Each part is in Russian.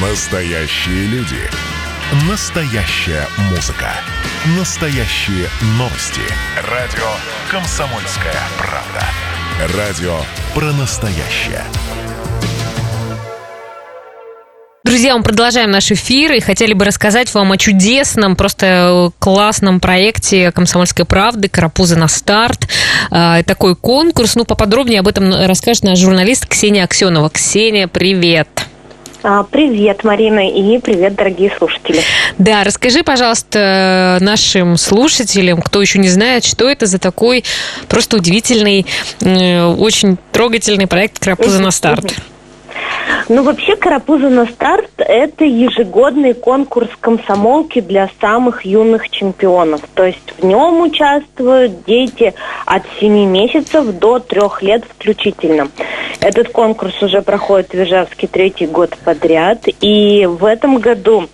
Настоящие люди. Настоящая музыка. Настоящие новости. Радио «Комсомольская правда». Радио про настоящее. Друзья, мы продолжаем наш эфир и хотели бы рассказать вам о чудесном, просто классном проекте «Комсомольской правды» «Карапузы на старт». А, такой конкурс. Ну, поподробнее об этом расскажет наш журналист Ксения Аксенова. Ксения, привет! А, Привет, Марина, и привет, дорогие слушатели. Да, расскажи, пожалуйста, нашим слушателям, кто еще не знает, что это за такой просто удивительный, э, очень трогательный проект «Карапузы на старт». Ну, вообще, «Карапузы на старт» – это ежегодный конкурс комсомолки для самых юных чемпионов. То есть в нем участвуют дети от 7 месяцев до 3 лет включительно. Этот конкурс уже проходит в Ижевске третий год подряд. И в этом году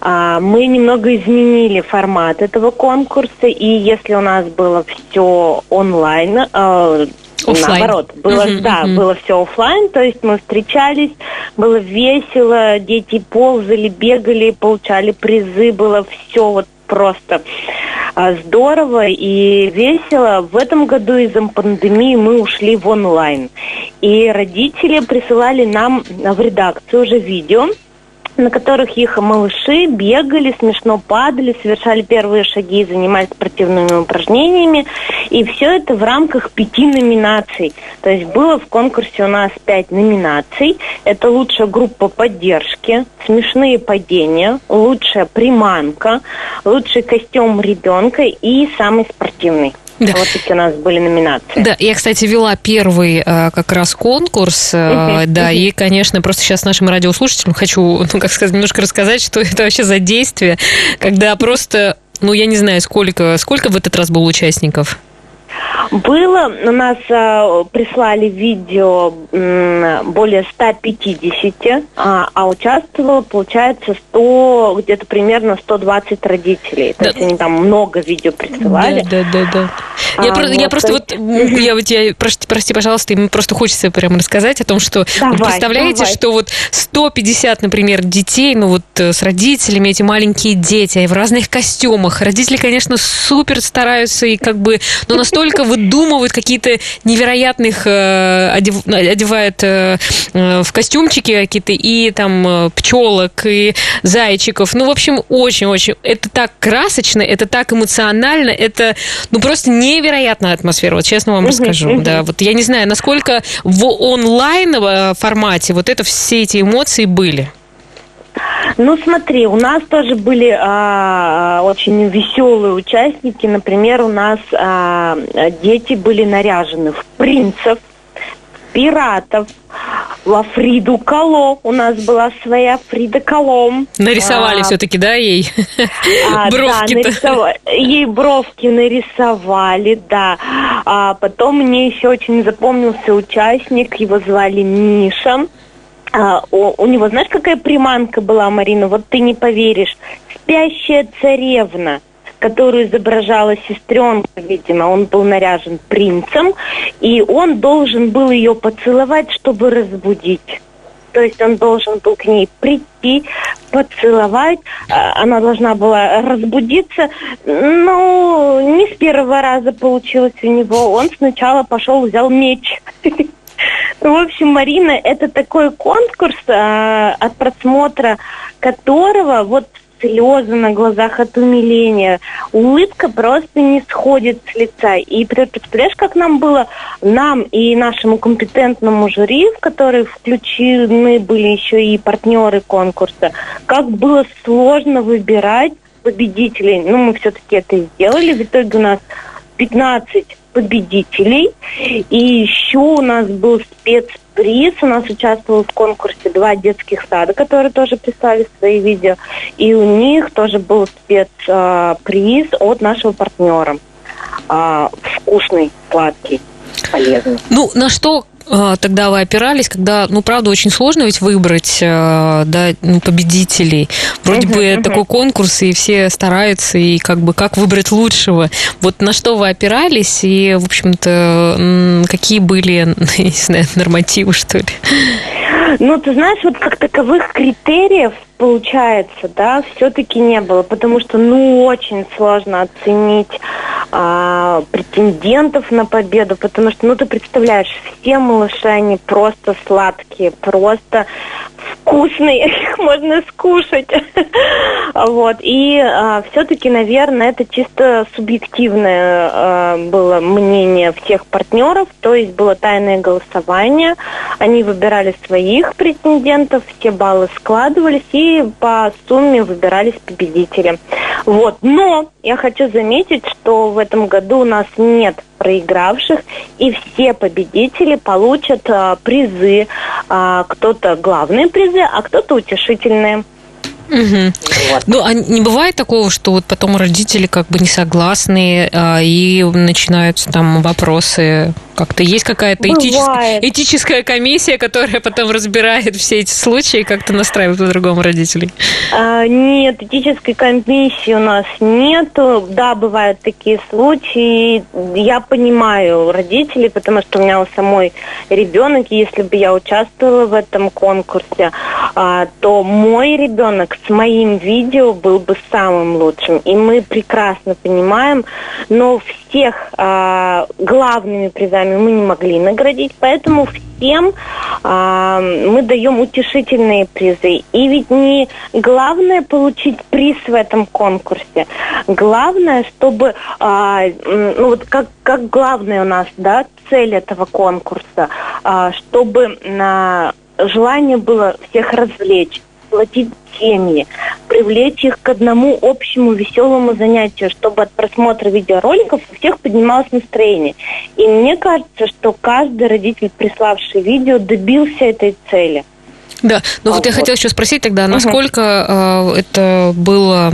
а, мы немного изменили формат этого конкурса. И если у нас было все онлайн, а, Оффлайн. Наоборот, было, Мгм, да, мгм. было все офлайн, то есть мы встречались, было весело, дети ползали, бегали, получали призы, было все вот просто а, здорово и весело. В этом году из-за пандемии мы ушли в онлайн. И родители присылали нам в редакцию уже видео, на которых их малыши бегали, смешно падали, совершали первые шаги, занимались спортивными упражнениями. И все это в рамках пяти номинаций. То есть было в конкурсе у нас пять номинаций. Это лучшая группа поддержки, смешные падения, лучшая приманка, лучший костюм ребенка и самый спортивный. Да. Вот такие у нас были номинации. Да, я, кстати, вела первый э, как раз конкурс, Мгм, да, мгм. и, конечно, просто сейчас нашим радиослушателям хочу, ну, как сказать, немножко рассказать, что это вообще за действие, когда просто, ну, я не знаю, сколько, сколько в этот раз было участников? Было, у нас а, прислали видео м, более 150, а, а участвовало, получается, 100, где-то примерно 120 родителей. То Да. есть они там много видео присылали. Да, да, да, да. Я, А, про- я вот, просто то вот, я вот, я, прости, прости, пожалуйста, им просто хочется прямо рассказать о том, что Давай, вы представляете, давай. что вот 150, например, детей, ну вот э, с родителями, эти маленькие дети, в разных костюмах. Родители, конечно, супер стараются и как бы, но настолько выдумывают какие-то невероятных, э, одев- одевают э, э, в костюмчики какие-то и там пчелок, и зайчиков. Ну, в общем, очень-очень. Это так красочно, это так эмоционально, это, ну, просто невероятная атмосфера, вот честно вам расскажу. Да, вот я не знаю, насколько в онлайн формате вот это все эти эмоции были. Ну, смотри, у нас тоже были а, очень веселые участники. Например, у нас а, дети были наряжены в принцев, пиратов, во Фриду Кало. У нас была своя Фрида Колом. Нарисовали А, все-таки, да, ей А, да, бровки-то. нарисова- Ей бровки нарисовали, да. А потом мне еще очень запомнился участник, его звали Миша. А, у, у него, знаешь, какая приманка была, Марина? Вот ты не поверишь. Спящая царевна которую изображала сестренка, видимо, он был наряжен принцем, и он должен был ее поцеловать, чтобы разбудить. То есть он должен был к ней прийти, поцеловать, а, она должна была разбудиться. Ну, не с первого раза получилось у него. Он сначала пошел, взял меч. Ну, В общем, Марина, это такой конкурс, а, от просмотра которого вот слезы на глазах от умиления, улыбка просто не сходит с лица. И пре- представляешь, как нам было, нам и нашему компетентному жюри, в который включены были еще и партнеры конкурса, как было сложно выбирать победителей. Ну, мы все-таки это сделали. В итоге у нас 15 победителей. И еще у нас был спецприз. У нас участвовал в конкурсе два детских сада, которые тоже прислали свои видео. И у них тоже был спецприз от нашего партнера. А, Вкусный, сладкий, полезный. Ну, на что а, тогда вы опирались, когда, ну, правда, очень сложно ведь выбрать да, ну, победителей. Вроде бы такой конкурс, и все стараются, и как бы как выбрать лучшего. Вот на что вы опирались, и, в общем-то, какие были, не знаю, нормативы, что ли? Ну, ты знаешь, вот как таковых критериев получается, да, все-таки не было, потому что, ну, очень сложно оценить а, претендентов на победу, потому что, ну, ты представляешь, все малыши, они просто сладкие, просто вкусные, их можно скушать. вот. И а, все-таки, наверное, это чисто субъективное а, было мнение всех партнеров, то есть было тайное голосование, они выбирали своих претендентов, все баллы складывались, и по сумме выбирались победители. Вот. Но я хочу заметить, что в этом году у нас нет проигравших, и все победители получат а, призы. А, кто-то главные призы, а кто-то утешительные. Угу. Вот. Ну, а не бывает такого, что вот потом родители как бы не согласны, а, и начинаются там вопросы как-то есть какая-то этическая, этическая комиссия, которая потом разбирает все эти случаи и как-то настраивает по-другому родителей? А, нет, этической комиссии у нас нет. Да, бывают такие случаи. Я понимаю родителей, потому что у меня у самой ребенок, если бы я участвовала в этом конкурсе, а, то мой ребенок с моим видео был бы самым лучшим. И мы прекрасно понимаем, но всех а, главными призами деньгами мы не могли наградить, поэтому всем а, мы даем утешительные призы. И ведь не главное получить приз в этом конкурсе. Главное, чтобы, а, ну вот как, как главное у нас, да, цель этого конкурса, а, чтобы на желание было всех развлечь сплотить семьи, привлечь их к одному общему веселому занятию, чтобы от просмотра видеороликов у всех поднималось настроение. И мне кажется, что каждый родитель, приславший видео, добился этой цели. Да, ну а вот, вот я хотела еще спросить тогда, насколько угу. это было,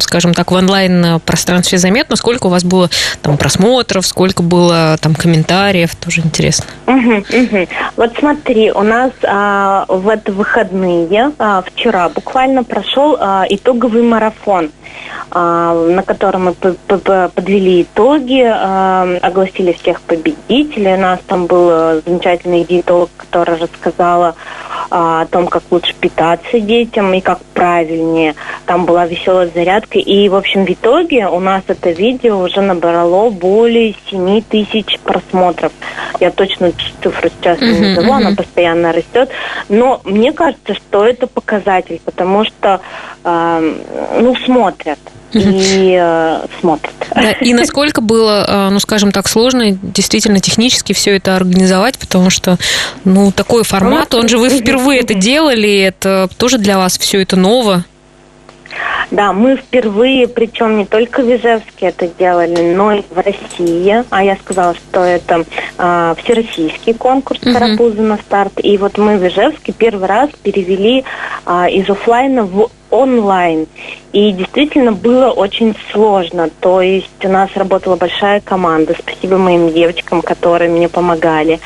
скажем так, в онлайн пространстве заметно, сколько у вас было там просмотров, сколько было там комментариев, тоже интересно. Угу, угу. Вот смотри, у нас а, в это выходные, а, вчера буквально прошел а, итоговый марафон, на котором мы подвели итоги, а, огласили всех победителей. У нас там был э, замечательный диетолог, который рассказала а, том, как лучше питаться детям и как правильнее. Там была веселая зарядка. И, в общем, в итоге у нас это видео уже набрало более 7 тысяч просмотров. Я точно цифру сейчас не назову, она постоянно растет. Но мне кажется, что это показатель, потому что, э, ну, смотрят и э, смотрят. Да, и насколько было, э, ну, скажем так, сложно действительно технически все это организовать, потому что, ну, такой формат, он же вы впервые это делали, это тоже для вас все это ново. Да, мы впервые, причем не только в Ижевске это делали, но и в России. А я сказала, что это э, всероссийский конкурс uh-huh. «Карапузы на старт». И вот мы в Ижевске первый раз перевели э, из офлайна в онлайн. И действительно было очень сложно. То есть у нас работала большая команда. Спасибо моим девочкам, которые мне помогали.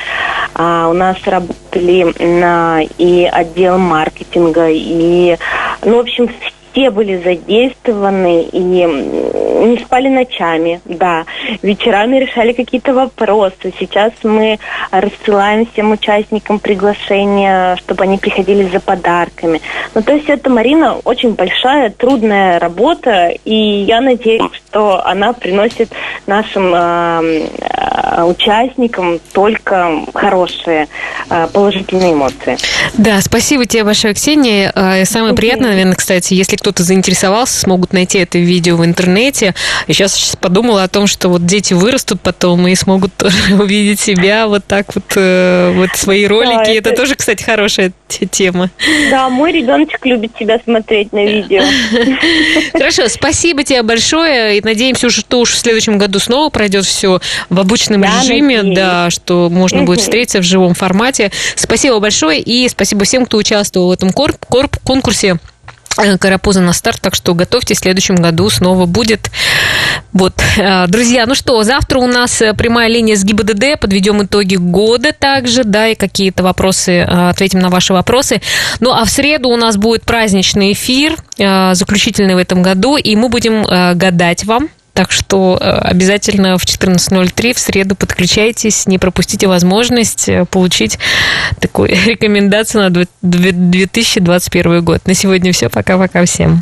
А, у нас работали на, и отдел маркетинга, и, ну, в общем, все были задействованы и не спали ночами, да. Вечерами решали какие-то вопросы. Сейчас мы рассылаем всем участникам приглашения, чтобы они приходили за подарками. Ну, то есть это, Марина, очень большая, трудная работа, и я надеюсь, что она приносит нашим э, э, участникам только хорошие, э, положительные эмоции. Да, спасибо тебе большое, Ксения. Э, самое приятное, наверное, кстати, если кто-то заинтересовался, смогут найти это видео в интернете. И сейчас, сейчас подумала о том, что вот дети вырастут потом и смогут тоже увидеть себя вот так вот, э, вот свои ролики. Да, это... это тоже, кстати, хорошая тема. Да, мой ребеночек любит тебя смотреть на видео. Хорошо, спасибо тебе большое. И надеемся, что уж в следующем году снова пройдет все в обычном Я режиме, надеюсь. да, что можно будет встретиться в живом формате. Спасибо большое и спасибо всем, кто участвовал в этом конкурсе. Э, Карапуза на старт, так что готовьте, в следующем году снова будет. Вот, э, друзья, ну что, завтра у нас э, прямая линия с ГИБДД, подведем итоги года также, да, и какие-то вопросы, ответим на ваши вопросы. Ну, а в среду у нас будет праздничный эфир, заключительный в этом году, и мы будем гадать вам, так что обязательно в 14.03 в среду подключайтесь, не пропустите возможность получить такую рекомендацию на 2021 год. На сегодня все. Пока-пока всем.